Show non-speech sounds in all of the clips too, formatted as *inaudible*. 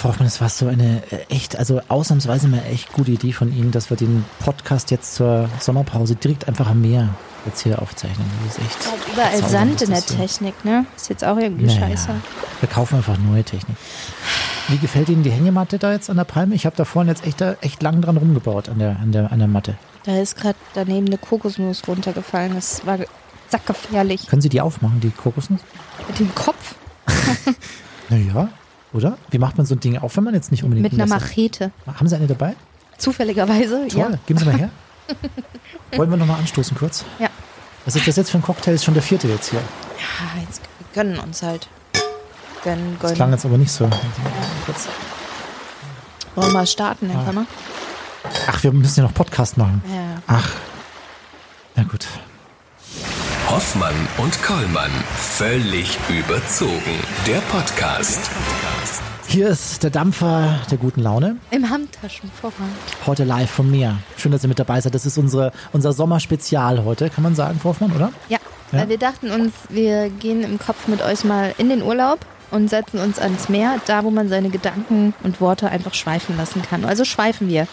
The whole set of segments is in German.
Frau Hoffmann, es war so eine äh, echt, also ausnahmsweise mal echt gute Idee von Ihnen, dass wir den Podcast jetzt zur Sommerpause direkt einfach am Meer jetzt hier aufzeichnen. Das ist echt. Überall bezaubernd, Sand in der das hier- Technik, ne? Ist jetzt auch irgendwie Naja, scheiße. Wir kaufen einfach neue Technik. Wie gefällt Ihnen die Hängematte da jetzt an der Palme? Ich habe da vorhin jetzt echt, echt lang dran rumgebaut an der, an der, an der Matte. Da ist gerade daneben eine Kokosnuss runtergefallen. Das war sackgefährlich. Können Sie die aufmachen, die Kokosnuss? Mit dem Kopf, *laughs* Naja, oder? Wie macht man so ein Ding auf, wenn man jetzt nicht unbedingt mit einer Messer- Machete. Haben Sie eine dabei? Zufälligerweise, Toll, ja. geben Sie mal her. *laughs* Wollen wir nochmal anstoßen kurz? Ja. Was ist das jetzt für ein Cocktail? Ist schon der vierte jetzt hier. Ja, jetzt wir gönnen uns halt. Gönnen, Das klang gönnen. jetzt aber nicht so. Kurz. Wollen wir mal starten, Herr Ah. Kammer? Ach, wir müssen ja noch Podcast machen. Ja. Ach. Na gut. Hoffmann und Kollmann. Völlig überzogen. Der Podcast. Hier ist der Dampfer der guten Laune. Im Handtaschenvorrat. Heute live vom Meer. Schön, dass ihr mit dabei seid. Das ist unsere, unser Sommerspezial heute, kann man sagen, Frau Hoffmann, oder? Ja, Ja? weil wir dachten uns, wir gehen im Kopf mit euch mal in den Urlaub und setzen uns ans Meer, da wo man seine Gedanken und Worte einfach schweifen lassen kann. Also schweifen wir.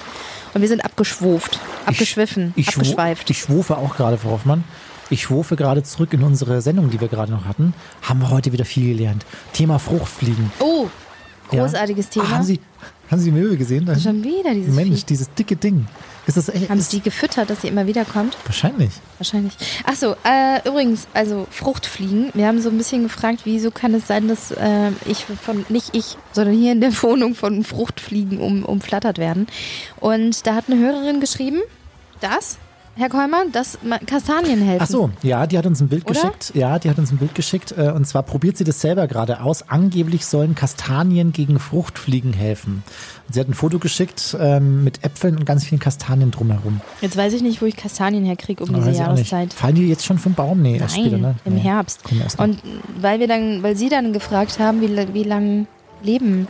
Und wir sind abgeschwuft, abgeschwiffen, ich, ich abgeschweift. Ich schwufe auch gerade, Frau Hoffmann. Ich schwufe gerade zurück in unsere Sendung, die wir gerade noch hatten. Haben wir heute wieder viel gelernt. Thema Fruchtfliegen. oh, Ja. großartiges Ah, Thema. haben Sie, haben Sie Möwe gesehen? Da- Schon wieder dieses Mensch, Vieh. dieses dicke Ding. Ist das echt? Haben ist, sie die gefüttert, dass sie immer wieder kommt? wahrscheinlich. Wahrscheinlich. Ach so, äh, übrigens, also Fruchtfliegen. Wir haben so ein bisschen gefragt, wieso kann es sein, dass äh, ich von, nicht ich, sondern hier in der *laughs* Wohnung von Fruchtfliegen um, umflattert werden. Und da hat eine Hörerin geschrieben, dass, Herr Kolmer, dass ma- Kastanien helfen. Ach so, ja, die hat uns ein Bild Oder? geschickt. Ja, die hat uns ein Bild geschickt. äh, Und zwar probiert sie das selber gerade aus. Angeblich sollen Kastanien gegen Fruchtfliegen helfen. Sie hat ein Foto geschickt ähm, mit Äpfeln und ganz vielen Kastanien drumherum. Jetzt weiß ich nicht, wo ich Kastanien herkriege um diese. Jahreszeit. Fallen die jetzt schon vom Baum? Nee, erst Nein, später, ne? im Nee. Herbst. Erst. Und weil wir dann, weil sie dann gefragt haben, wie, wie lang leben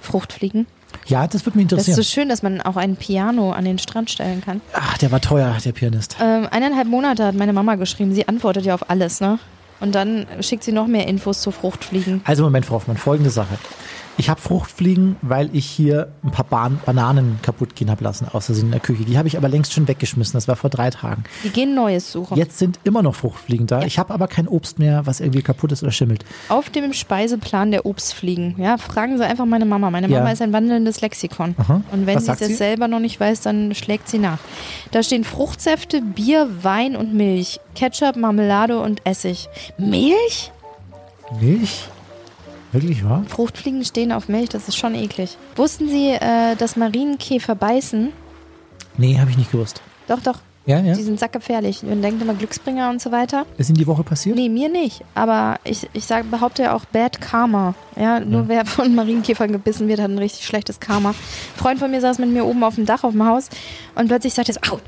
Fruchtfliegen. Ja, das würde mich Das ist interessieren. so schön, dass man auch ein Piano an den Strand stellen kann. Ach, der war teuer, der Pianist. Ähm, eineinhalb Monate hat meine Mama geschrieben. Sie antwortet ja auf alles, ne? Und dann schickt sie noch mehr Infos zu Fruchtfliegen. Also Moment, Frau Hoffmann, folgende Sache. Ich habe Fruchtfliegen, weil ich hier ein paar Ban Bananen kaputt gehen habe lassen, aus Versehen in der Küche. Die habe ich aber längst schon weggeschmissen. Das war vor drei Tagen. Die gehen Neues suchen. Jetzt sind immer noch Fruchtfliegen da. Ich habe aber kein Obst mehr, was irgendwie kaputt ist oder schimmelt. Auf dem Speiseplan der Obstfliegen. Ja, fragen Sie einfach meine Mama. Meine Ja. Mama ist ein wandelndes Lexikon. Aha. Und wenn Was sie das sie? selber noch nicht weiß, dann schlägt sie nach. Da stehen Fruchtsäfte, Bier, Wein und Milch, Ketchup, Marmelade und Essig. Milch? Milch? Wirklich wahr? Fruchtfliegen stehen auf Milch, das ist schon eklig. Wussten Sie, äh, dass Marienkäfer beißen? Nee, habe ich nicht gewusst. Doch, doch. Ja, ja. Die sind sackgefährlich. Man denkt immer Glücksbringer und so weiter. Ist Ihnen die Woche passiert? Nee, mir nicht. Aber ich, ich sag, behaupte ja auch Bad Karma. Ja, nur wer von Marienkäfern gebissen wird, hat ein richtig schlechtes Karma. Ein Freund von mir saß mit mir oben auf dem Dach auf dem Haus und plötzlich sagte er so, au.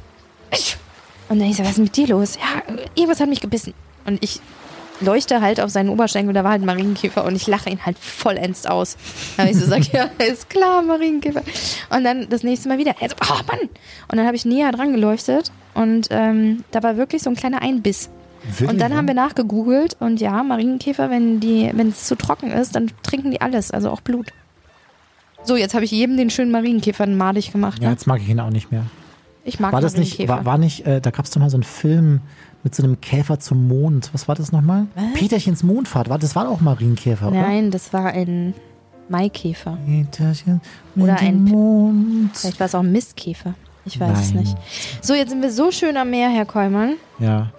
Und dann ich so, was ist mit dir los? Ja, irgendwas hat mich gebissen. Und ich leuchte halt auf seinen Oberschenkel und da war halt ein Marienkäfer und ich lache ihn halt vollends aus. Da habe ich so gesagt, *laughs* ja, ist klar, Marienkäfer. Und dann das nächste Mal wieder, er so, oh Mann. Und dann habe ich näher dran geleuchtet und ähm, da war wirklich so ein kleiner Einbiss. Wirklich Und dann wahr? haben wir nachgegoogelt und ja, Marienkäfer, wenn die, wenn es zu trocken ist, dann trinken die alles, also auch Blut. So, jetzt habe ich jedem den schönen Marienkäfer madig gemacht. Ja, Ne? jetzt mag ich ihn auch nicht mehr. Ich mag War das nicht, war, war nicht, äh, da gab es doch mal so einen Film mit so einem Käfer zum Mond. Was war das nochmal? Peterchens Mondfahrt. War, das war auch Marienkäfer, oder? Nein, das war ein Maikäfer. Peterchen mit Oder ein- Mond. Vielleicht war es auch ein Mistkäfer. Ich weiß es Nein. nicht. So, jetzt sind wir so schön am Meer, Herr Kollmann. Ja.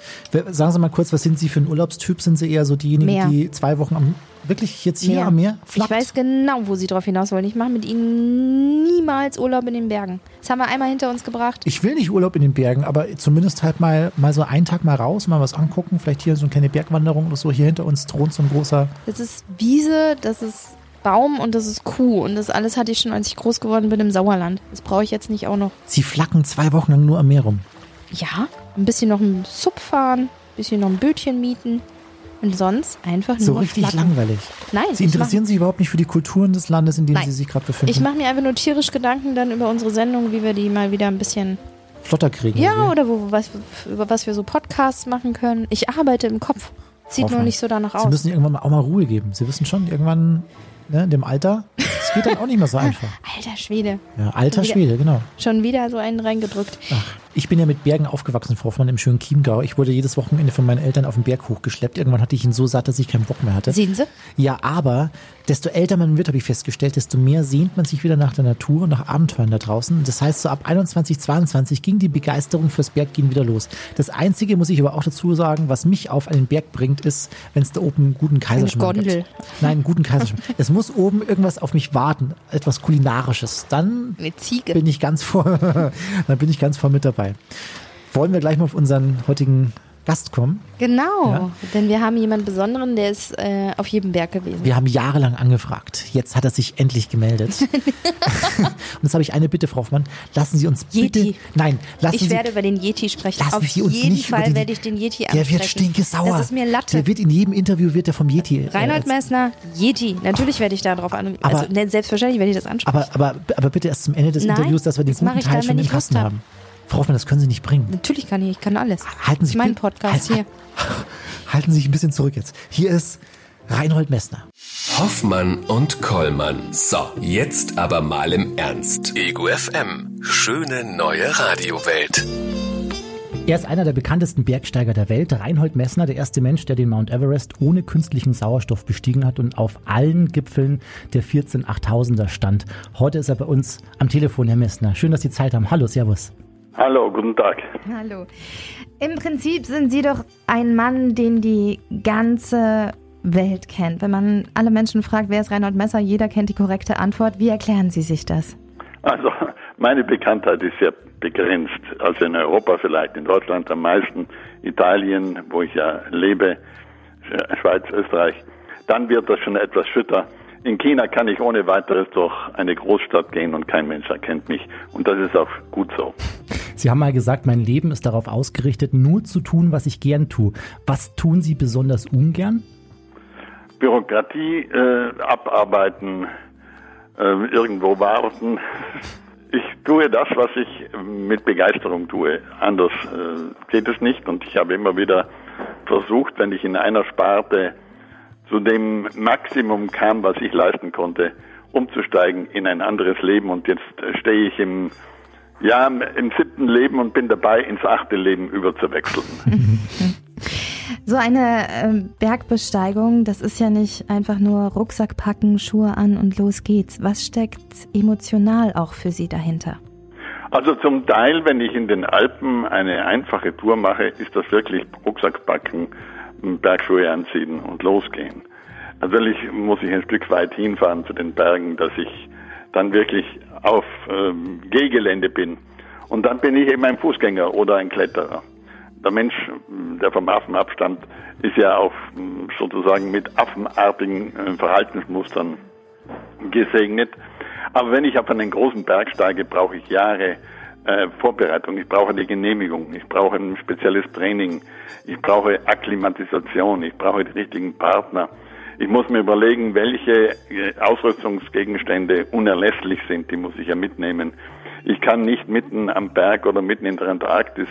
Sagen Sie mal kurz, was sind Sie für ein Urlaubstyp? Sind Sie eher so diejenigen, Meer. die zwei Wochen am, wirklich jetzt hier am Meer Ich flackt? weiß genau, wo Sie drauf hinaus wollen. Ich mache mit Ihnen niemals Urlaub in den Bergen. Das haben wir einmal hinter uns gebracht. Ich will nicht Urlaub in den Bergen, aber zumindest halt mal, mal so einen Tag mal raus, mal was angucken. Vielleicht hier so eine kleine Bergwanderung oder so. Hier hinter uns thront so ein großer. Das ist Wiese, das ist Baum und das ist Kuh. Und das alles hatte ich schon, als ich groß geworden bin im Sauerland. Das brauche ich jetzt nicht auch noch. Sie flacken zwei Wochen lang nur am Meer rum. Ja, ein bisschen noch ein Sub fahren, ein bisschen noch ein Bötchen mieten. Und sonst einfach So nur richtig flacken. langweilig. Nein, Sie interessieren sich überhaupt nicht für die Kulturen des Landes, in dem Nein. Sie sich gerade befinden. Ich mache mir einfach nur tierisch Gedanken dann über unsere Sendung, wie wir die mal wieder ein bisschen. Flotter kriegen. Ja, oder? oder wo, was, über was wir so Podcasts machen können. Ich arbeite im Kopf. Sieht nur Hoffmann. nicht so danach Sie aus. müssen irgendwann auch mal Ruhe geben. Sie wissen schon, irgendwann ne, in dem Alter, es geht dann auch nicht mehr so *laughs* einfach. Alter Schwede. Ja, alter Wieder- Schwede, genau. Schon wieder so einen reingedrückt. Ich bin ja mit Bergen aufgewachsen, Frau Hoffmann, im schönen Chiemgau. Ich wurde jedes Wochenende von meinen Eltern auf den Berg hochgeschleppt. Irgendwann hatte ich ihn so satt, dass ich keinen Bock mehr hatte. Sehen Sie? Ja, aber desto älter man wird, habe ich festgestellt, desto mehr sehnt man sich wieder nach der Natur und nach Abenteuern da draußen. Das heißt, so ab 21, 22 ging die Begeisterung fürs Berggehen wieder los. Das Einzige, muss ich aber auch dazu sagen, was mich auf einen Berg bringt, ist, wenn es da oben einen guten Kaiserschmarrn Gondel. gibt. Nein, einen guten Kaiserschmarrn. *laughs* es muss oben irgendwas auf mich warten, etwas Kulinarisches. Dann Eine Ziege. bin ich ganz vor, *laughs* dann bin ich ganz vor mit dabei. Wollen wir gleich mal auf unseren heutigen Gast kommen? Genau, Ja. denn wir haben jemanden Besonderen, der ist äh, auf jedem Berg gewesen. Wir haben jahrelang angefragt. Jetzt hat er sich endlich gemeldet. *laughs* Und jetzt habe ich eine Bitte, Frau Hoffmann. Lassen Sie uns bitte. Yeti. Nein, lassen ich Sie. werde über den Yeti sprechen. Lassen auf Sie uns jeden nicht Fall den- werde ich den Yeti der ansprechen. wird stinkesauer. Das ist mir Latte. Der wird in jedem Interview wird der vom Yeti. äh, Reinhold erzählen. Messner, Yeti. Natürlich werde ich da drauf an. Also, ne, selbstverständlich werde ich das ansprechen. aber, aber, aber bitte erst zum Ende des Nein, Interviews, dass wir den guten ich Teil dann, schon im ich Kasten hab. haben. Frau Hoffmann, das können Sie nicht bringen. Natürlich kann ich, ich kann alles. Halten das Sie ist mein Podcast Halt- hier. *laughs* Halten Sie sich ein bisschen zurück jetzt. Hier ist Reinhold Messner. Hoffmann und Kollmann. So, jetzt aber mal im Ernst. Ego FM. Schöne neue Radiowelt. Er ist einer der bekanntesten Bergsteiger der Welt, Reinhold Messner, der erste Mensch, der den Mount Everest ohne künstlichen Sauerstoff bestiegen hat und auf allen Gipfeln der 14 8000er stand. Heute ist er bei uns am Telefon, Herr Messner. Schön, dass Sie Zeit haben. Hallo, Servus. Hallo, guten Tag. Hallo. Im Prinzip sind Sie doch ein Mann, den die ganze Welt kennt. Wenn man alle Menschen fragt, wer ist Reinhold Messer, jeder kennt die korrekte Antwort. Wie erklären Sie sich das? Also meine Bekanntheit ist sehr begrenzt. Also in Europa vielleicht, in Deutschland am meisten, Italien, wo ich ja lebe, Sch- Schweiz, Österreich. Dann wird das schon etwas schütter. In China kann ich ohne weiteres durch eine Großstadt gehen und kein Mensch erkennt mich. Und das ist auch gut so. Sie haben mal gesagt, mein Leben ist darauf ausgerichtet, nur zu tun, was ich gern tue. Was tun Sie besonders ungern? Bürokratie äh, abarbeiten, äh, irgendwo warten. Ich tue das, was ich mit Begeisterung tue. Anders äh, geht es nicht. Und ich habe immer wieder versucht, wenn ich in einer Sparte zu dem Maximum kam, was ich leisten konnte, umzusteigen in ein anderes Leben. Und jetzt stehe ich im, ja, im siebten Leben und bin dabei, ins achte Leben überzuwechseln. *laughs* So eine ähm, Bergbesteigung, das ist ja nicht einfach nur Rucksack packen, Schuhe an und los geht's. Was steckt emotional auch für Sie dahinter? Also zum Teil, wenn ich in den Alpen eine einfache Tour mache, ist das wirklich Rucksack packen, Bergschuhe anziehen und losgehen. Natürlich muss ich ein Stück weit hinfahren zu den Bergen, dass ich dann wirklich auf ähm, Gehgelände bin. Und dann bin ich eben ein Fußgänger oder ein Kletterer. Der Mensch, der vom Affen abstammt, ist ja auch mh, sozusagen mit affenartigen äh, Verhaltensmustern gesegnet. Aber wenn ich auf einen großen Berg steige, brauche ich Jahre äh, Vorbereitung. Ich brauche eine Genehmigung. Ich brauche ein spezielles Training. Ich brauche Akklimatisation. Ich brauche die richtigen Partner. Ich muss mir überlegen, welche äh, Ausrüstungsgegenstände unerlässlich sind. Die muss ich ja mitnehmen. Ich kann nicht mitten am Berg oder mitten in der Antarktis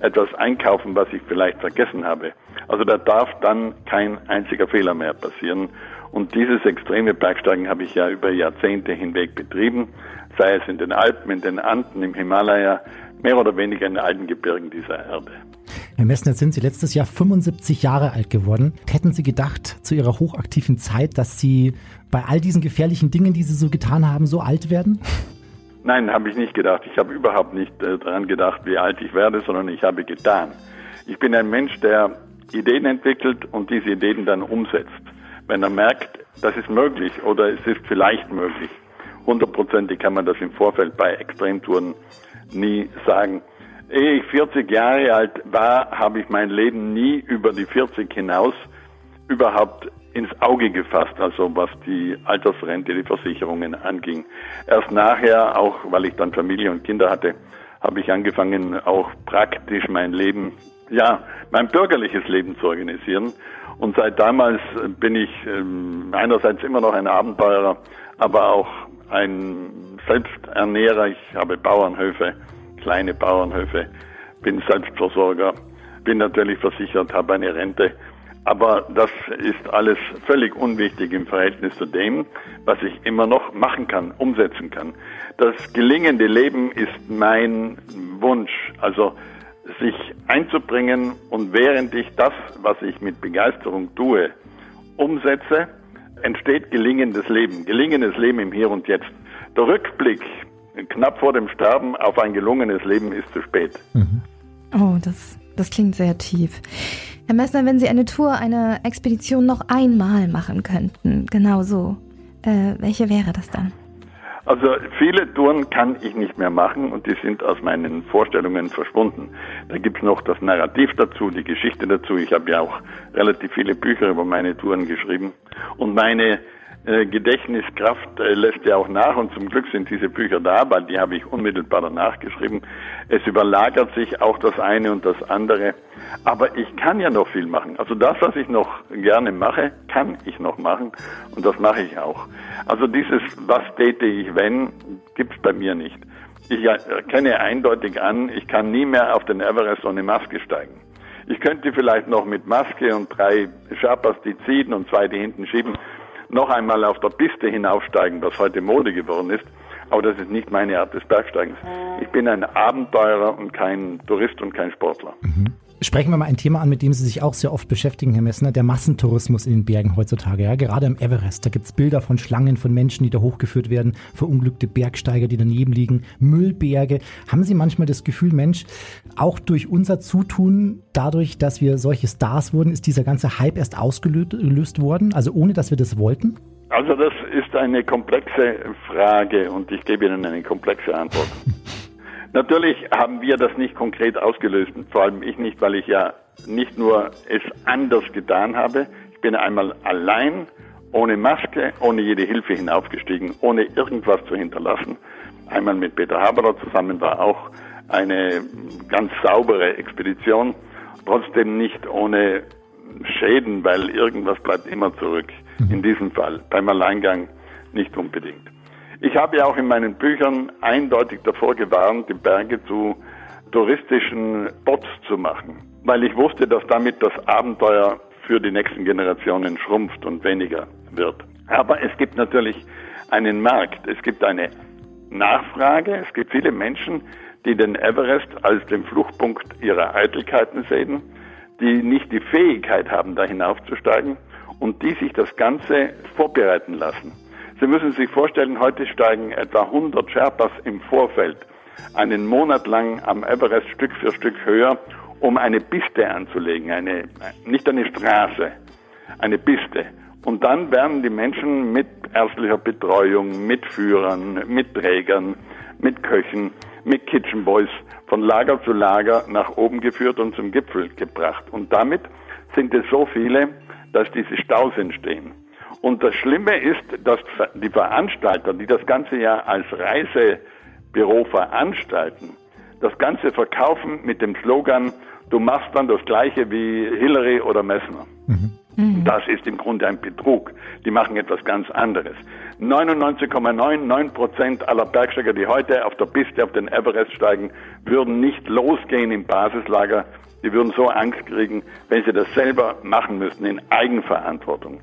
etwas einkaufen, was ich vielleicht vergessen habe. Also da darf dann kein einziger Fehler mehr passieren. Und dieses extreme Bergsteigen habe ich ja über Jahrzehnte hinweg betrieben, sei es in den Alpen, in den Anden, im Himalaya, mehr oder weniger in allen Gebirgen dieser Erde. Herr Messner, sind Sie letztes Jahr 75 Jahre alt geworden. Hätten Sie gedacht, zu Ihrer hochaktiven Zeit, dass Sie bei all diesen gefährlichen Dingen, die Sie so getan haben, so alt werden? Nein, habe ich nicht gedacht. Ich habe überhaupt nicht äh, daran gedacht, wie alt ich werde, sondern ich habe getan. Ich bin ein Mensch, der Ideen entwickelt und diese Ideen dann umsetzt. Wenn er merkt, das ist möglich oder es ist vielleicht möglich. Hundertprozentig kann man das im Vorfeld bei Extremtouren nie sagen. Ehe ich 40 Jahre alt war, habe ich mein Leben nie über die 40 hinaus überhaupt ins Auge gefasst, also was die Altersrente, die Versicherungen anging. Erst nachher, auch weil ich dann Familie und Kinder hatte, habe ich angefangen, auch praktisch mein Leben, ja, mein bürgerliches Leben zu organisieren. Und seit damals bin ich ähm, einerseits immer noch ein Abenteurer, aber auch ein Selbsternährer. Ich habe Bauernhöfe, kleine Bauernhöfe, bin Selbstversorger, bin natürlich versichert, habe eine Rente. Aber das ist alles völlig unwichtig im Verhältnis zu dem, was ich immer noch machen kann, umsetzen kann. Das gelingende Leben ist mein Wunsch, also sich einzubringen und während ich das, was ich mit Begeisterung tue, umsetze, entsteht gelingendes Leben, gelingendes Leben im Hier und Jetzt. Der Rückblick knapp vor dem Sterben auf ein gelungenes Leben ist zu spät. Mhm. Oh, das, das klingt sehr tief. Herr Messner, wenn Sie eine Tour, eine Expedition noch einmal machen könnten, genau so, äh, welche wäre das dann? Also viele Touren kann ich nicht mehr machen und die sind aus meinen Vorstellungen verschwunden. Da gibt's noch das Narrativ dazu, die Geschichte dazu. Ich habe ja auch relativ viele Bücher über meine Touren geschrieben und meine Gedächtniskraft äh, lässt ja auch nach und zum Glück sind diese Bücher da, weil die habe ich unmittelbar danach geschrieben. Es überlagert sich auch das eine und das andere. Aber ich kann ja noch viel machen. Also das, was ich noch gerne mache, kann ich noch machen und das mache ich auch. Also dieses, was täte ich wenn, gibt's bei mir nicht. Ich erkenne eindeutig an, ich kann nie mehr auf den Everest ohne Maske steigen. Ich könnte vielleicht noch mit Maske und drei Sherpas, die ziehen und zwei, die hinten schieben, noch einmal auf der Piste hinaufsteigen, was heute Mode geworden ist. Aber das ist nicht meine Art des Bergsteigens. Ich bin ein Abenteurer und kein Tourist und kein Sportler. Mhm. Sprechen wir mal ein Thema an, mit dem Sie sich auch sehr oft beschäftigen, Herr Messner, der Massentourismus in den Bergen heutzutage. Ja, gerade am Everest, da gibt's Bilder von Schlangen von Menschen, die da hochgeführt werden, verunglückte Bergsteiger, die daneben liegen, Müllberge. Haben Sie manchmal das Gefühl, Mensch, auch durch unser Zutun, dadurch, dass wir solche Stars wurden, ist dieser ganze Hype erst ausgelöst worden, also ohne dass wir das wollten? Also das ist eine komplexe Frage und ich gebe Ihnen eine komplexe Antwort. *laughs* Natürlich haben wir das nicht konkret ausgelöst, vor allem ich nicht, weil ich ja nicht nur es anders getan habe. Ich bin einmal allein, ohne Maske, ohne jede Hilfe hinaufgestiegen, ohne irgendwas zu hinterlassen. Einmal mit Peter Haberer zusammen war auch eine ganz saubere Expedition, trotzdem nicht ohne Schäden, weil irgendwas bleibt immer zurück. Mhm. In diesem Fall beim Alleingang nicht unbedingt. Ich habe ja auch in meinen Büchern eindeutig davor gewarnt, die Berge zu touristischen Spots zu machen, weil ich wusste, dass damit das Abenteuer für die nächsten Generationen schrumpft und weniger wird. Aber es gibt natürlich einen Markt, es gibt eine Nachfrage, es gibt viele Menschen, die den Everest als den Fluchtpunkt ihrer Eitelkeiten sehen, die nicht die Fähigkeit haben, da hinaufzusteigen und die sich das Ganze vorbereiten lassen. Sie müssen sich vorstellen, heute steigen etwa 100 Sherpas im Vorfeld einen Monat lang am Everest Stück für Stück höher, um eine Piste anzulegen, eine, nicht eine Straße, eine Piste. Und dann werden die Menschen mit ärztlicher Betreuung, mit Führern, mit Trägern, mit Köchen, mit Kitchen Boys von Lager zu Lager nach oben geführt und zum Gipfel gebracht. Und damit sind es so viele, dass diese Staus entstehen. Und das Schlimme ist, dass die Veranstalter, die das Ganze ja als Reisebüro veranstalten, das Ganze verkaufen mit dem Slogan, du machst dann das Gleiche wie Hillary oder Messner. Mhm. mhm. Das ist im Grunde ein Betrug. Die machen etwas ganz anderes. 99,99 Prozent aller Bergsteiger, die heute auf der Piste auf den Everest steigen, würden nicht losgehen im Basislager. Die würden so Angst kriegen, wenn sie das selber machen müssten in Eigenverantwortung.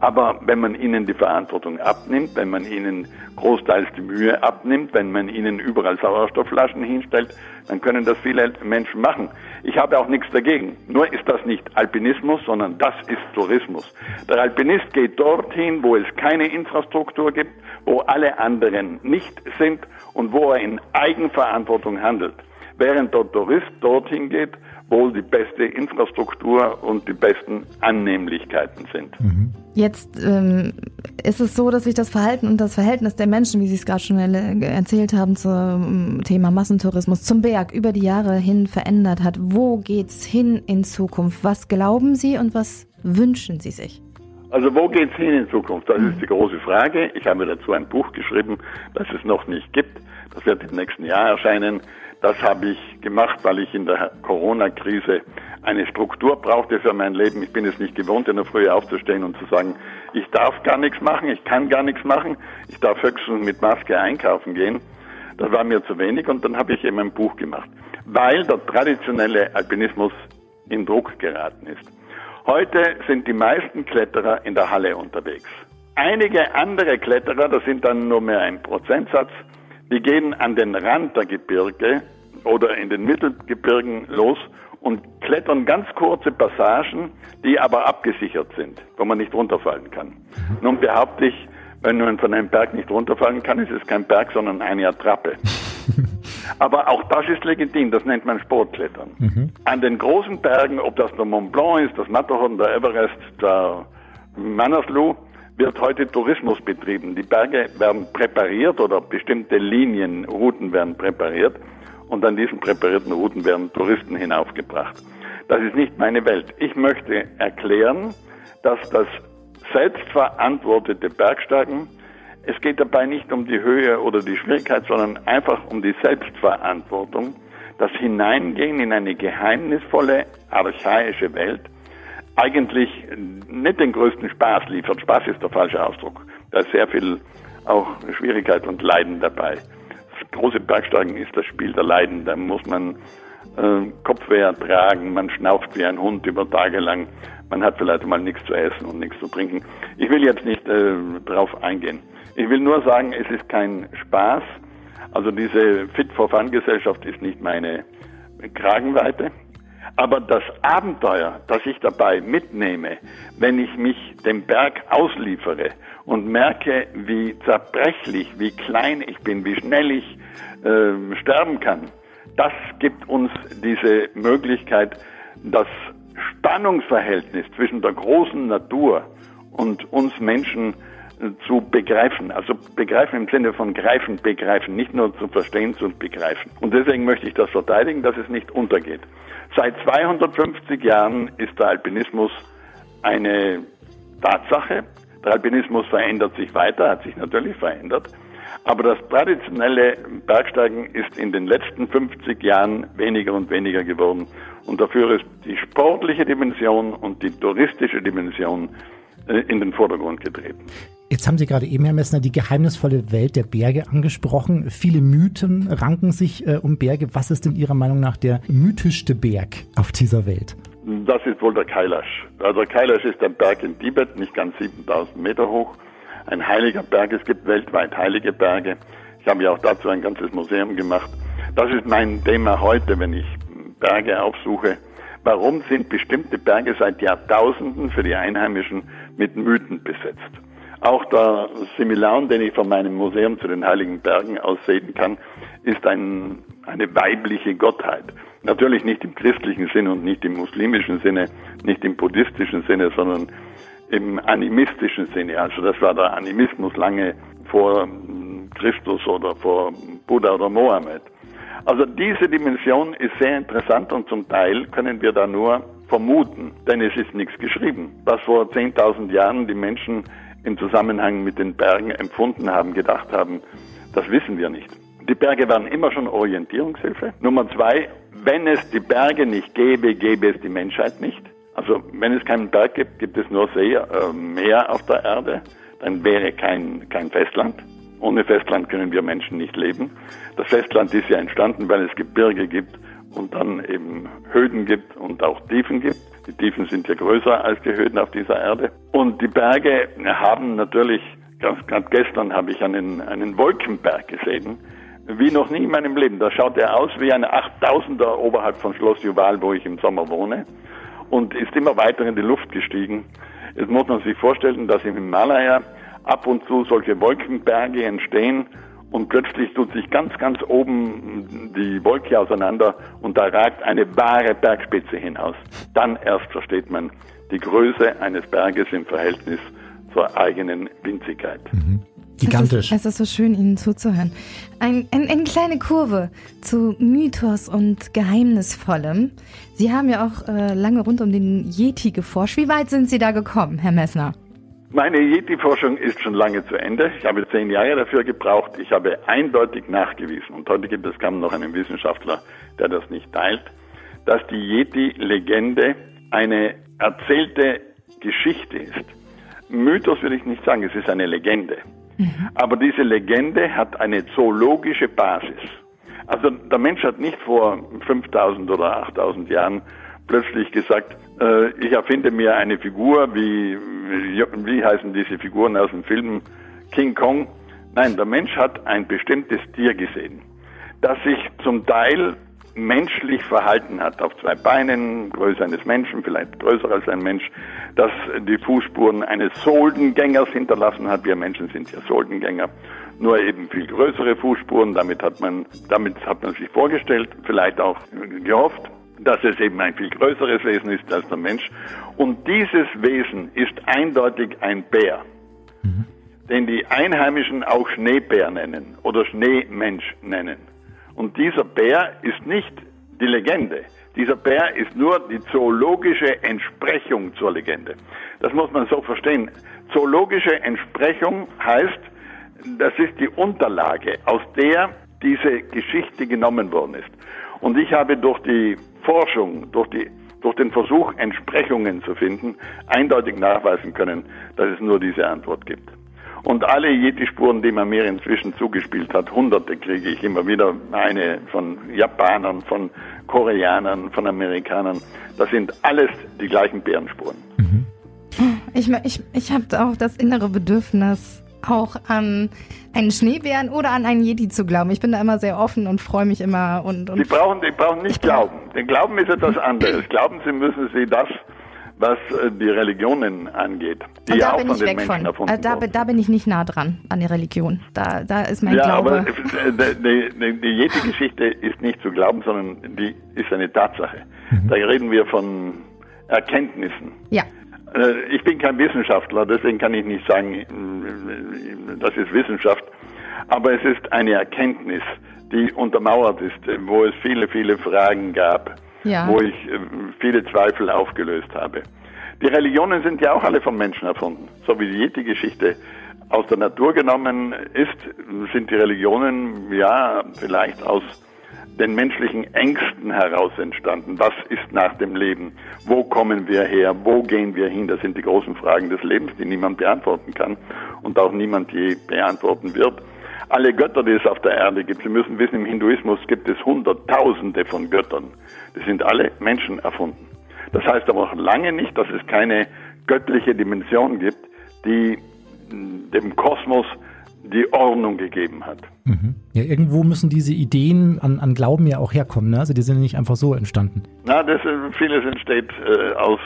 Aber wenn man ihnen die Verantwortung abnimmt, wenn man ihnen großteils die Mühe abnimmt, wenn man ihnen überall Sauerstoffflaschen hinstellt, dann können das viele Menschen machen. Ich habe auch nichts dagegen. Nur ist das nicht Alpinismus, sondern das ist Tourismus. Der Alpinist geht dorthin, wo es keine Infrastruktur gibt, wo alle anderen nicht sind und wo er in Eigenverantwortung handelt. Während der Tourist dorthin geht, wohl die beste Infrastruktur und die besten Annehmlichkeiten sind. Mhm. Jetzt ähm, ist es so, dass sich das Verhalten und das Verhältnis der Menschen, wie Sie es gerade schon erzählt haben, zum Thema Massentourismus, zum Berg über die Jahre hin verändert hat. Wo geht's hin in Zukunft? Was glauben Sie und was wünschen Sie sich? Also wo geht's hin in Zukunft? Das ist die große Frage. Ich habe dazu ein Buch geschrieben, das es noch nicht gibt. Das wird im nächsten Jahr erscheinen. Das habe ich gemacht, weil ich in der Corona-Krise eine Struktur brauchte für mein Leben. Ich bin es nicht gewohnt, in der Früh aufzustehen und zu sagen, ich darf gar nichts machen, ich kann gar nichts machen, ich darf höchstens mit Maske einkaufen gehen. Das war mir zu wenig und dann habe ich eben ein Buch gemacht, weil der traditionelle Alpinismus in Druck geraten ist. Heute sind die meisten Kletterer in der Halle unterwegs. Einige andere Kletterer, das sind dann nur mehr ein Prozentsatz, die gehen an den Rand der Gebirge oder in den Mittelgebirgen los und klettern ganz kurze Passagen, die aber abgesichert sind, wo man nicht runterfallen kann. Nun behaupte ich, wenn man von einem Berg nicht runterfallen kann, ist es kein Berg, sondern eine Attrappe. *laughs* Aber auch das ist legitim, das nennt man Sportklettern. Mhm. An den großen Bergen, ob das der Mont Blanc ist, das Matterhorn, der Everest, der Manaslu, wird heute Tourismus betrieben. Die Berge werden präpariert oder bestimmte Linien, Routen werden präpariert und an diesen präparierten Routen werden Touristen hinaufgebracht. Das ist nicht meine Welt. Ich möchte erklären, dass das selbstverantwortete Bergsteigen es geht dabei nicht um die Höhe oder die Schwierigkeit, sondern einfach um die Selbstverantwortung, das Hineingehen in eine geheimnisvolle, archaische Welt, eigentlich nicht den größten Spaß liefert. Spaß ist der falsche Ausdruck. Da ist sehr viel auch Schwierigkeit und Leiden dabei. Das große Bergsteigen ist das Spiel der Leiden. Da muss man äh, Kopfweh ertragen, man schnauft wie ein Hund über Tage lang, man hat vielleicht mal nichts zu essen und nichts zu trinken. Ich will jetzt nicht äh, darauf eingehen. Ich will nur sagen, es ist kein Spaß. Also diese Fit for Fun Gesellschaft ist nicht meine Kragenweite. Aber das Abenteuer, das ich dabei mitnehme, wenn ich mich dem Berg ausliefere und merke, wie zerbrechlich, wie klein ich bin, wie schnell ich äh, sterben kann, das gibt uns diese Möglichkeit, das Spannungsverhältnis zwischen der großen Natur und uns Menschen zu begreifen. Also begreifen im Sinne von greifen, begreifen, nicht nur zu verstehen, zu begreifen. Und deswegen möchte ich das verteidigen, dass es nicht untergeht. Seit 250 Jahren ist der Alpinismus eine Tatsache. Der Alpinismus verändert sich weiter, hat sich natürlich verändert. Aber das traditionelle Bergsteigen ist in den letzten 50 Jahren weniger und weniger geworden. Und dafür ist die sportliche Dimension und die touristische Dimension äh, in den Vordergrund getreten. Jetzt haben Sie gerade eben, Herr Messner, die geheimnisvolle Welt der Berge angesprochen. Viele Mythen ranken sich äh, um Berge. Was ist denn Ihrer Meinung nach der mythischste Berg auf dieser Welt? Das ist wohl der Kailash. Also Kailash ist ein Berg in Tibet, nicht ganz 7000 Meter hoch. Ein heiliger Berg. Es gibt weltweit heilige Berge. Ich habe ja auch dazu ein ganzes Museum gemacht. Das ist mein Thema heute, wenn ich Berge aufsuche. Warum sind bestimmte Berge seit Jahrtausenden für die Einheimischen mit Mythen besetzt? Auch der Similaun, den ich von meinem Museum zu den Heiligen Bergen aus sehen kann, ist ein, eine weibliche Gottheit. Natürlich nicht im christlichen Sinne und nicht im muslimischen Sinne, nicht im buddhistischen Sinne, sondern im animistischen Sinne. Also das war der Animismus lange vor Christus oder vor Buddha oder Mohammed. Also diese Dimension ist sehr interessant und zum Teil können wir da nur vermuten, denn es ist nichts geschrieben. Was vor 10.000 Jahren die Menschen im Zusammenhang mit den Bergen empfunden haben, gedacht haben, das wissen wir nicht. Die Berge waren immer schon Orientierungshilfe. Nummer zwei, wenn es die Berge nicht gäbe, gäbe es die Menschheit nicht. Also wenn es keinen Berg gibt, gibt es nur See, äh, Meer auf der Erde, dann wäre kein, kein Festland. Ohne Festland können wir Menschen nicht leben. Das Festland ist ja entstanden, weil es Gebirge gibt und dann eben Höhen gibt und auch Tiefen gibt. Die Tiefen sind ja größer als die Höhen auf dieser Erde. Und die Berge haben natürlich, gerade gestern habe ich einen, einen Wolkenberg gesehen, wie noch nie in meinem Leben. Da schaut er aus wie ein 8000er oberhalb von Schloss Juval, wo ich im Sommer wohne, und ist immer weiter in die Luft gestiegen. Jetzt muss man sich vorstellen, dass im Himalaya ab und zu solche Wolkenberge entstehen und plötzlich tut sich ganz, ganz oben die Wolke auseinander und da ragt eine wahre Bergspitze hinaus. Dann erst versteht man die Größe eines Berges im Verhältnis zur eigenen Winzigkeit. Mhm. Gigantisch. Es ist, es ist, so schön, Ihnen zuzuhören. Ein, ein, eine kleine Kurve zu Mythos und Geheimnisvollem. Sie haben ja auch äh, lange rund um den Yeti geforscht. Wie weit sind Sie da gekommen, Herr Messner? Meine Yeti-Forschung ist schon lange zu Ende. Ich habe zehn Jahre dafür gebraucht. Ich habe eindeutig nachgewiesen, und heute gibt es kaum noch einen Wissenschaftler, der das nicht teilt, dass die Yeti-Legende eine erzählte Geschichte ist. Mythos würde ich nicht sagen, es ist eine Legende. Mhm. Aber diese Legende hat eine zoologische Basis. Also der Mensch hat nicht vor 5000 oder 8000 Jahren plötzlich gesagt, ich erfinde mir eine Figur, wie, wie heißen diese Figuren aus dem Film King Kong? Nein, der Mensch hat ein bestimmtes Tier gesehen, das sich zum Teil menschlich verhalten hat, auf zwei Beinen, Größe eines Menschen, vielleicht größer als ein Mensch, das die Fußspuren eines Soldengängers hinterlassen hat. Wir Menschen sind ja Soldengänger, nur eben viel größere Fußspuren. Damit hat man, damit hat man sich vorgestellt, vielleicht auch gehofft, dass es eben ein viel größeres Wesen ist als der Mensch. Und dieses Wesen ist eindeutig ein Bär, mhm. den die Einheimischen auch Schneebär nennen oder Schneemensch nennen. Und dieser Bär ist nicht die Legende. Dieser Bär ist nur die zoologische Entsprechung zur Legende. Das muss man so verstehen. Zoologische Entsprechung heißt, das ist die Unterlage, aus der diese Geschichte genommen worden ist. Und ich habe durch die Forschung, durch, die, durch den Versuch, Entsprechungen zu finden, eindeutig nachweisen können, dass es nur diese Antwort gibt. Und alle Yeti-Spuren, die man mir inzwischen zugespielt hat, hunderte kriege ich immer wieder, eine von Japanern, von Koreanern, von Amerikanern, das sind alles die gleichen Bärenspuren. Mhm. Ich, ich, ich habe auch das innere Bedürfnis, auch an einen Schneebären oder an einen Yeti zu glauben. Ich bin da immer sehr offen und freue mich immer. Und, und Sie brauchen, Sie brauchen nicht glauben. Denn Glauben ist etwas anderes. *clears throat* Glauben Sie müssen Sie das, was äh, die Religionen angeht, die und ja auch von den Menschen von. äh, da, da, bin ich nicht nah dran an der Religion. Da, da ist mein ja, Glaube. Aber äh, die, die, die Yeti-Geschichte ist nicht zu glauben, sondern die ist eine Tatsache. Mhm. Da reden wir von Erkenntnissen. Ja. Äh, ich bin kein Wissenschaftler, deswegen kann ich nicht sagen, äh, das ist Wissenschaft. Aber es ist eine Erkenntnis, die untermauert ist, wo es viele, viele Fragen gab, ja. wo ich äh, viele Zweifel aufgelöst habe. Die Religionen sind ja auch alle vom Menschen erfunden. So wie jede Geschichte aus der Natur genommen ist, sind die Religionen ja vielleicht aus den menschlichen Ängsten heraus entstanden. Was ist nach dem Leben? Wo kommen wir her? Wo gehen wir hin? Das sind die großen Fragen des Lebens, die niemand beantworten kann und auch niemand je beantworten wird. Alle Götter, die es auf der Erde gibt, Sie müssen wissen, im Hinduismus gibt es Hunderttausende von Göttern. Die sind alle Menschen erfunden. Das heißt aber auch lange nicht, dass es keine göttliche Dimension gibt, die dem Kosmos die Ordnung gegeben hat. Mhm. Ja, irgendwo müssen diese Ideen an, an Glauben ja auch herkommen. Ne? Also die sind nicht einfach so entstanden. Na, das, vieles entsteht äh, aus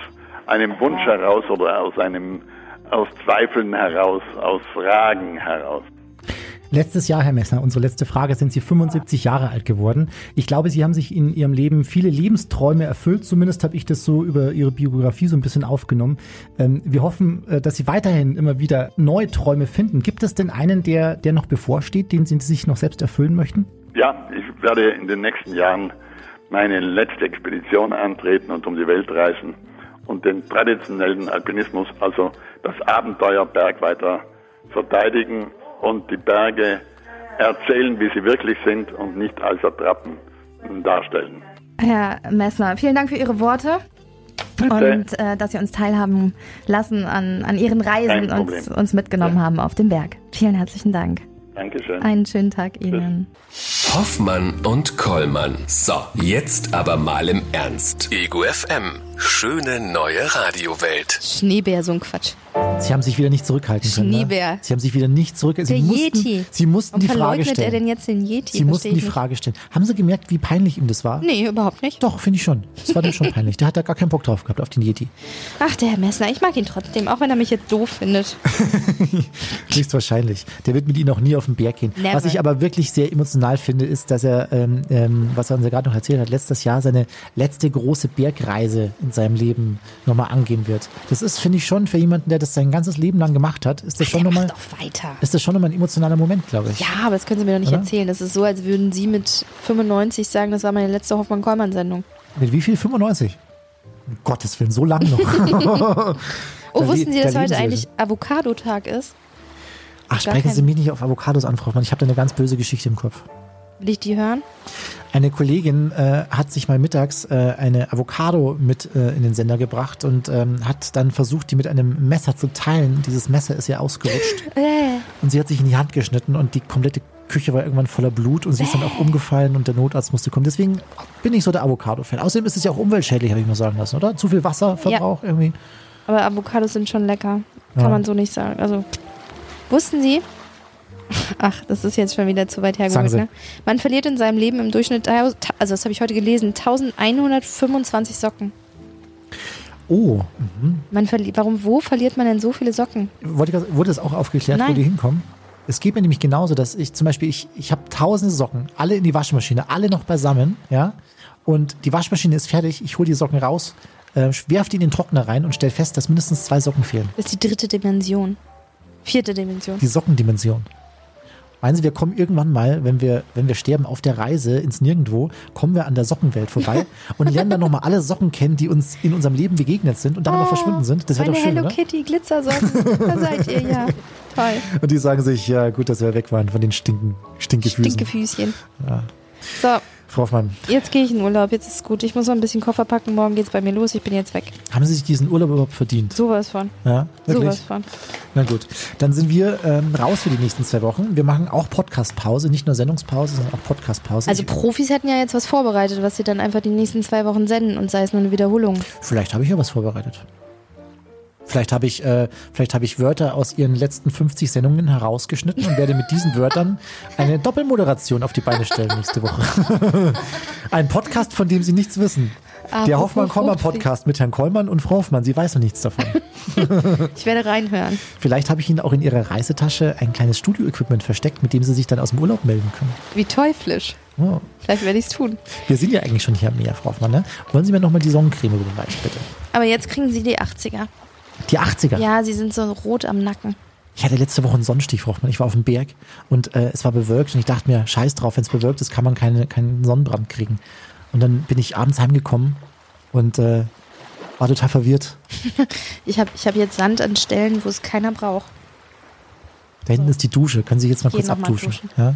einem Wunsch heraus oder aus einem aus Zweifeln heraus, aus Fragen heraus. Letztes Jahr, Herr Messner, unsere letzte Frage, sind Sie 75 Jahre alt geworden. Ich glaube, Sie haben sich in Ihrem Leben viele Lebensträume erfüllt. Zumindest habe ich das so über Ihre Biografie so ein bisschen aufgenommen. Ähm, wir hoffen, äh, dass Sie weiterhin immer wieder neue Träume finden. Gibt es denn einen, der, der noch bevorsteht, den Sie sich noch selbst erfüllen möchten? Ja, ich werde in den nächsten Jahren meine letzte Expedition antreten und um die Welt reisen und den traditionellen Alpinismus, also das Abenteuerberg weiter verteidigen und die Berge erzählen, wie sie wirklich sind und nicht als Attrappen darstellen. Herr Messner, vielen Dank für Ihre Worte. Bitte. Und äh, dass Sie uns teilhaben lassen an, an Ihren Reisen und uns, uns mitgenommen ja. haben auf den Berg. Vielen herzlichen Dank. Dankeschön. Einen schönen Tag Ihnen. Hoffmann und Kollmann. So, jetzt aber mal im Ernst. Ego FM. Schöne neue Radiowelt. Schneebär, so ein Quatsch. Sie haben sich wieder nicht zurückhalten können. Ne? Schneebär. Ne? Sie haben sich wieder nicht zurückgehalten. Der mussten, Yeti. Sie mussten die Frage stellen. er denn jetzt den Yeti? Sie mussten die Frage stellen. Haben Sie gemerkt, wie peinlich ihm das war? Nee, überhaupt nicht. Doch, finde ich schon. Das war dem schon peinlich. Der hat da gar keinen Bock drauf gehabt, auf den Yeti. Ach, der Herr Messner, ich mag ihn trotzdem, auch wenn er mich jetzt doof findet. *laughs* Höchstwahrscheinlich. Der wird mit Ihnen auch nie auf den Berg gehen. Never. Was ich aber wirklich sehr emotional finde, ist, dass er, ähm, ähm, was er uns ja gerade noch erzählt hat, letztes Jahr seine letzte große Bergreise in seinem Leben nochmal angehen wird. Das ist, finde ich, schon für jemanden, der das sein ganzes Leben lang gemacht hat, ist das schon nochmal. Ist das schon nochmal ein emotionaler Moment, glaube ich. Ja, aber das können Sie mir doch nicht Oder? erzählen. Das ist so, als würden Sie mit 95 sagen, das war meine letzte Hoffmann-Kollmann-Sendung. Mit wie viel? 95? Um Gottes Willen, so lang noch. *laughs* *laughs* oh, wussten Sie, dass heute eigentlich Avocado-Tag ist? Ach, sprechen Sie mich nicht auf Avocados an, Frau Hoffmann. Ich habe da eine ganz böse Geschichte im Kopf. Will ich die hören? Eine Kollegin äh, hat sich mal mittags äh, eine Avocado mit äh, in den Sender gebracht und ähm, hat dann versucht, die mit einem Messer zu teilen. Dieses Messer ist ja ausgerutscht. *laughs* Äh. und sie hat sich in die Hand geschnitten und die komplette Küche war irgendwann voller Blut und sie ist dann auch umgefallen und der Notarzt musste kommen. Deswegen bin ich so der Avocado-Fan. Außerdem ist es ja auch umweltschädlich, habe ich mal sagen lassen, oder? Zu viel Wasserverbrauch irgendwie. Aber Avocados sind schon lecker. Kann Ja. man so nicht sagen. Also, wussten Sie? Ach, das ist jetzt schon wieder zu weit hergeholt, ne? Man verliert in seinem Leben im Durchschnitt, also das habe ich heute gelesen, 1125 Socken. Oh, Man verli warum, wo verliert man denn so viele Socken? Wurde das auch aufgeklärt, wo Nein. die hinkommen? Es geht mir nämlich genauso, dass ich zum Beispiel, ich, ich habe tausende Socken, alle in die Waschmaschine, alle noch beisammen, ja. Und die Waschmaschine ist fertig, ich hole die Socken raus, äh, werf die in den Trockner rein und stell fest, dass mindestens zwei Socken fehlen. Das ist die dritte Dimension. Vierte Dimension. Die Sockendimension. Meinen Sie, wir kommen irgendwann mal, wenn wir, wenn wir sterben, auf der Reise ins Nirgendwo, kommen wir an der Sockenwelt vorbei *laughs* und lernen dann nochmal alle Socken kennen, die uns in unserem Leben begegnet sind und dann aber verschwunden sind. Das wäre doch schön, Hello oder? Kitty Glitzersocken. da seid ihr ja. *laughs* Toll. Und die sagen sich, ja gut, dass wir weg waren von den Stinken, Stinkefüßen. Stinkefüßchen. Ja. So, Frau Hoffmann, jetzt gehe ich in Urlaub. Jetzt ist es gut. Ich muss noch ein bisschen Koffer packen. Morgen geht's bei mir los. Ich bin jetzt weg. haben Sie sich diesen Urlaub überhaupt verdient? Sowas von. Ja, wirklich? Sowas von. Na gut, dann sind wir ähm, raus für die nächsten zwei Wochen. Wir machen auch Podcast-Pause, nicht nur Sendungspause, sondern auch Podcast-Pause. Also Profis hätten ja jetzt was vorbereitet, was sie dann einfach die nächsten zwei Wochen senden und sei es nur eine Wiederholung. Vielleicht habe ich ja was vorbereitet. Vielleicht habe ich, äh, vielleicht habe ich Wörter aus ihren letzten 50 Sendungen herausgeschnitten und werde mit diesen Wörtern eine Doppelmoderation auf die Beine stellen nächste Woche. *laughs* Ein Podcast, von dem Sie nichts wissen. Der Apropos Hoffmann-Kollmann-Podcast mit Herrn Kollmann und Frau Hoffmann. Sie weiß noch nichts davon. *laughs* Ich werde reinhören. Vielleicht habe ich Ihnen auch in Ihrer Reisetasche ein kleines Studio-Equipment versteckt, mit dem Sie sich dann aus dem Urlaub melden können. Wie teuflisch. Oh. Vielleicht werde ich es tun. Wir sind ja eigentlich schon hier am Meer, Frau Hoffmann. Ne? Wollen Sie mir nochmal die Sonnencreme überreichen, bitte? Aber jetzt kriegen sie die 80er. Die 80er. Ja, sie sind so rot am Nacken. Ich hatte letzte Woche einen Sonnenstich, Frau Hoffmann. Ich war auf dem Berg und äh, es war bewölkt und ich dachte mir, scheiß drauf, wenn es bewölkt ist, kann man keine, keinen Sonnenbrand kriegen. Und dann bin ich abends heimgekommen und äh, war total verwirrt. *laughs* Ich habe ich hab jetzt Sand an Stellen, wo es keiner braucht. Da hinten ist die Dusche. Können Sie jetzt mal Geh kurz mal abduschen? duschen. Ja?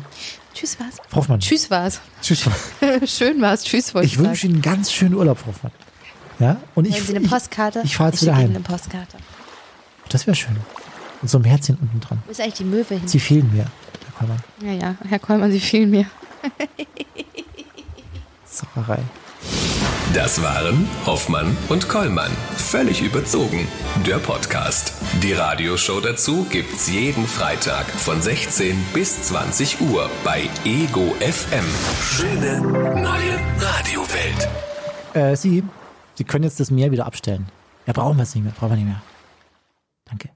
Tschüss war's. Frau Hoffmann. Tschüss war's. Tschüss. *laughs* Schön war's. Tschüss wollte ich, Ich wünsche. Ihnen einen ganz schönen Urlaub, Frau Hoffmann. Ja? Und ich, Wollen Sie eine ich, Postkarte? ich fahr jetzt ich wieder heim. Ihnen eine Postkarte. das wäre schön. Mit so einem Herzchen unten dran. Wo ist eigentlich die Möwe hin? Sie fehlen mir, Herr Kollmann. Ja, ja, Herr Kollmann, Sie fehlen mir. *laughs* Sauerei. Das waren Hoffmann und Kollmann. Völlig überzogen. Der Podcast. Die Radioshow dazu gibt's jeden Freitag von 16 bis 20 Uhr bei Ego FM. Schöne neue Radiowelt. Äh, Sie, Sie können jetzt das Meer wieder abstellen. Ja, brauchen wir es nicht mehr. Brauchen wir nicht mehr. Danke.